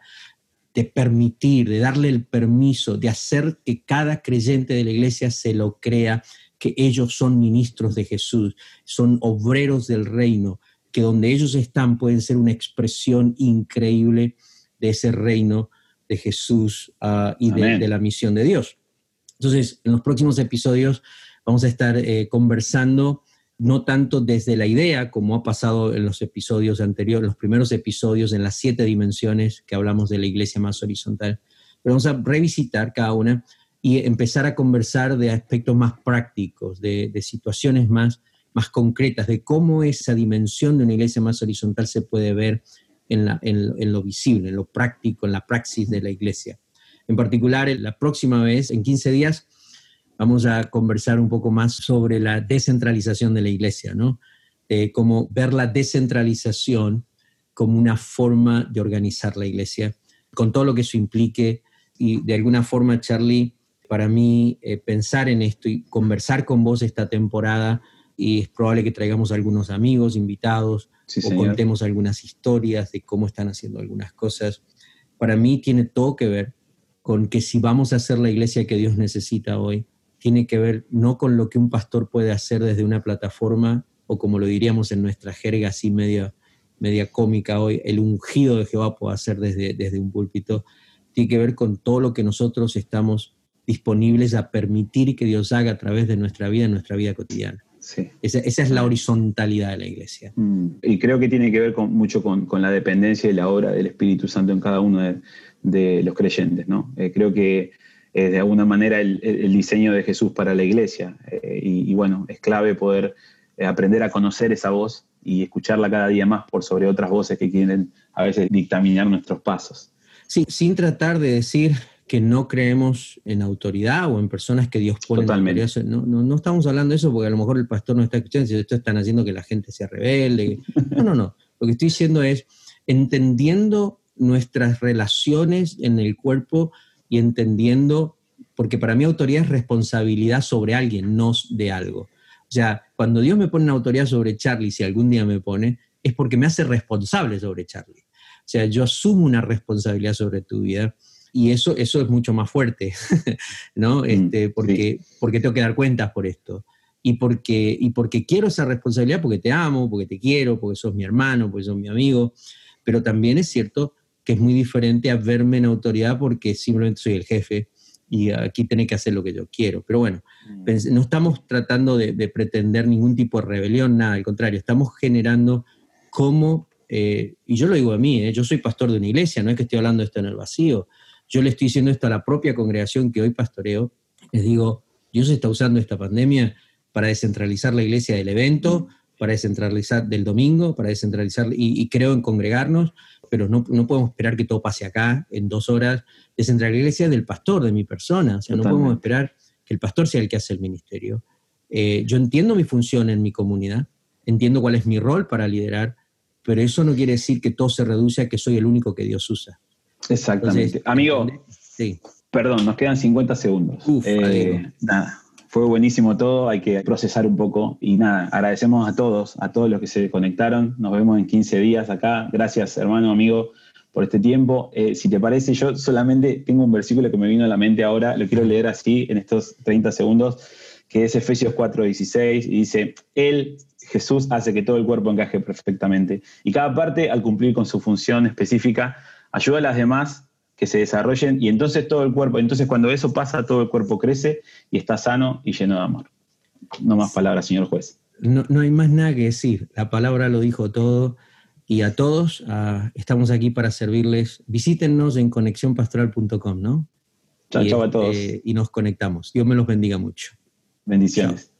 [SPEAKER 2] de permitir, de darle el permiso, de hacer que cada creyente de la iglesia se lo crea, que ellos son ministros de Jesús, son obreros del reino, que donde ellos están pueden ser una expresión increíble de ese reino de Jesús ah, y de, la misión de Dios. Entonces, en los próximos episodios vamos a estar eh, conversando no tanto desde la idea, como ha pasado en los episodios anteriores, los primeros episodios en las siete dimensiones que hablamos de la iglesia más horizontal, pero vamos a revisitar cada una y empezar a conversar de aspectos más prácticos, de, situaciones más, más concretas, de cómo esa dimensión de una iglesia más horizontal se puede ver en, en lo visible, en lo práctico, en la praxis de la iglesia. En particular, la próxima vez, en 15 días, vamos a conversar un poco más sobre la descentralización de la iglesia, ¿no? Eh, como ver la descentralización como una forma de organizar la iglesia, con todo lo que eso implique. Y de alguna forma, Charlie, para mí, eh, pensar en esto y conversar con vos esta temporada, y es probable que traigamos algunos amigos, invitados, o contemos algunas historias de cómo están haciendo algunas cosas. Para mí tiene todo que ver con que si vamos a hacer la iglesia que Dios necesita hoy, tiene que ver no con lo que un pastor puede hacer desde una plataforma o como lo diríamos en nuestra jerga así media, media cómica hoy, el ungido de Jehová puede hacer desde, desde un púlpito, tiene que ver con todo lo que nosotros estamos disponibles a permitir que Dios haga a través de nuestra vida, en nuestra vida cotidiana. Sí. Esa, es la horizontalidad de la iglesia.
[SPEAKER 3] Mm. Y creo que tiene que ver con, mucho con, la dependencia y la obra del Espíritu Santo en cada uno de, los creyentes. ¿no? Eh, creo que eh, de alguna manera el, diseño de Jesús para la iglesia. Eh, y, bueno, es clave poder eh, aprender a conocer esa voz y escucharla cada día más por sobre otras voces que quieren a veces dictaminar nuestros pasos.
[SPEAKER 2] Sí, sin tratar de decir que no creemos en autoridad o en personas que Dios pone
[SPEAKER 3] Totalmente.
[SPEAKER 2] en autoridad. No, no, estamos hablando de eso porque a lo mejor el pastor no está escuchando si esto están haciendo que la gente sea rebelde. No, no, no. Lo que estoy diciendo es entendiendo nuestras relaciones en el cuerpo y entendiendo, porque para mí autoridad es responsabilidad sobre alguien, no de algo. O sea, cuando Dios me pone una autoridad sobre Charlie, si algún día me pone, es porque me hace responsable sobre Charlie. O sea, yo asumo una responsabilidad sobre tu vida y eso, eso es mucho más fuerte, ¿no? Mm, este, porque, porque tengo que dar cuentas por esto. Y porque, y porque quiero esa responsabilidad porque te amo, porque te quiero, porque sos mi hermano, porque sos mi amigo. Pero también es cierto que es muy diferente a verme en autoridad porque simplemente soy el jefe y aquí tiene que hacer lo que yo quiero. Pero bueno, mm. no estamos tratando de, pretender ningún tipo de rebelión, nada, al contrario, estamos generando cómo, eh, y yo lo digo a mí, eh, yo soy pastor de una iglesia, no es que estoy hablando esto en el vacío, yo le estoy diciendo esto a la propia congregación que hoy pastoreo, les digo, Dios está usando esta pandemia para descentralizar la iglesia del evento, para descentralizar del domingo, para descentralizar, y creo en congregarnos, pero no, no, podemos esperar que todo pase acá en dos horas. Descentralizar la iglesia del pastor, de mi persona. O sea, no podemos esperar que el pastor sea el que hace el ministerio. Eh, yo entiendo mi función en mi comunidad, entiendo cuál es mi rol para liderar, pero eso no quiere decir que todo se reduce a que soy el único que Dios usa.
[SPEAKER 3] Exactamente. Amigo, sí. perdón, nos quedan 50 segundos.
[SPEAKER 2] Uf, eh,
[SPEAKER 3] nada, fue buenísimo todo, hay que procesar un poco. Y nada, agradecemos a todos, a todos los que se conectaron. Nos vemos en 15 días acá. Gracias, hermano, amigo, por este tiempo. Eh, si te parece, yo solamente tengo un versículo que me vino a la mente ahora, lo quiero leer así en estos 30 segundos, que es Efesios 4:16, y dice, Él, Jesús, hace que todo el cuerpo encaje perfectamente. Y cada parte, al cumplir con su función específica, ayuda a las demás que se desarrollen y entonces todo el cuerpo, entonces cuando eso pasa, todo el cuerpo crece y está sano y lleno de amor. No más palabras, señor juez.
[SPEAKER 2] No, hay más nada que decir. La palabra lo dijo todo. Y a todos, estamos aquí para servirles. Visítenos en conexiónpastoral.com, ¿no?
[SPEAKER 3] Chao, chao a todos.
[SPEAKER 2] Este, y nos conectamos. Dios me los bendiga mucho.
[SPEAKER 3] Bendiciones.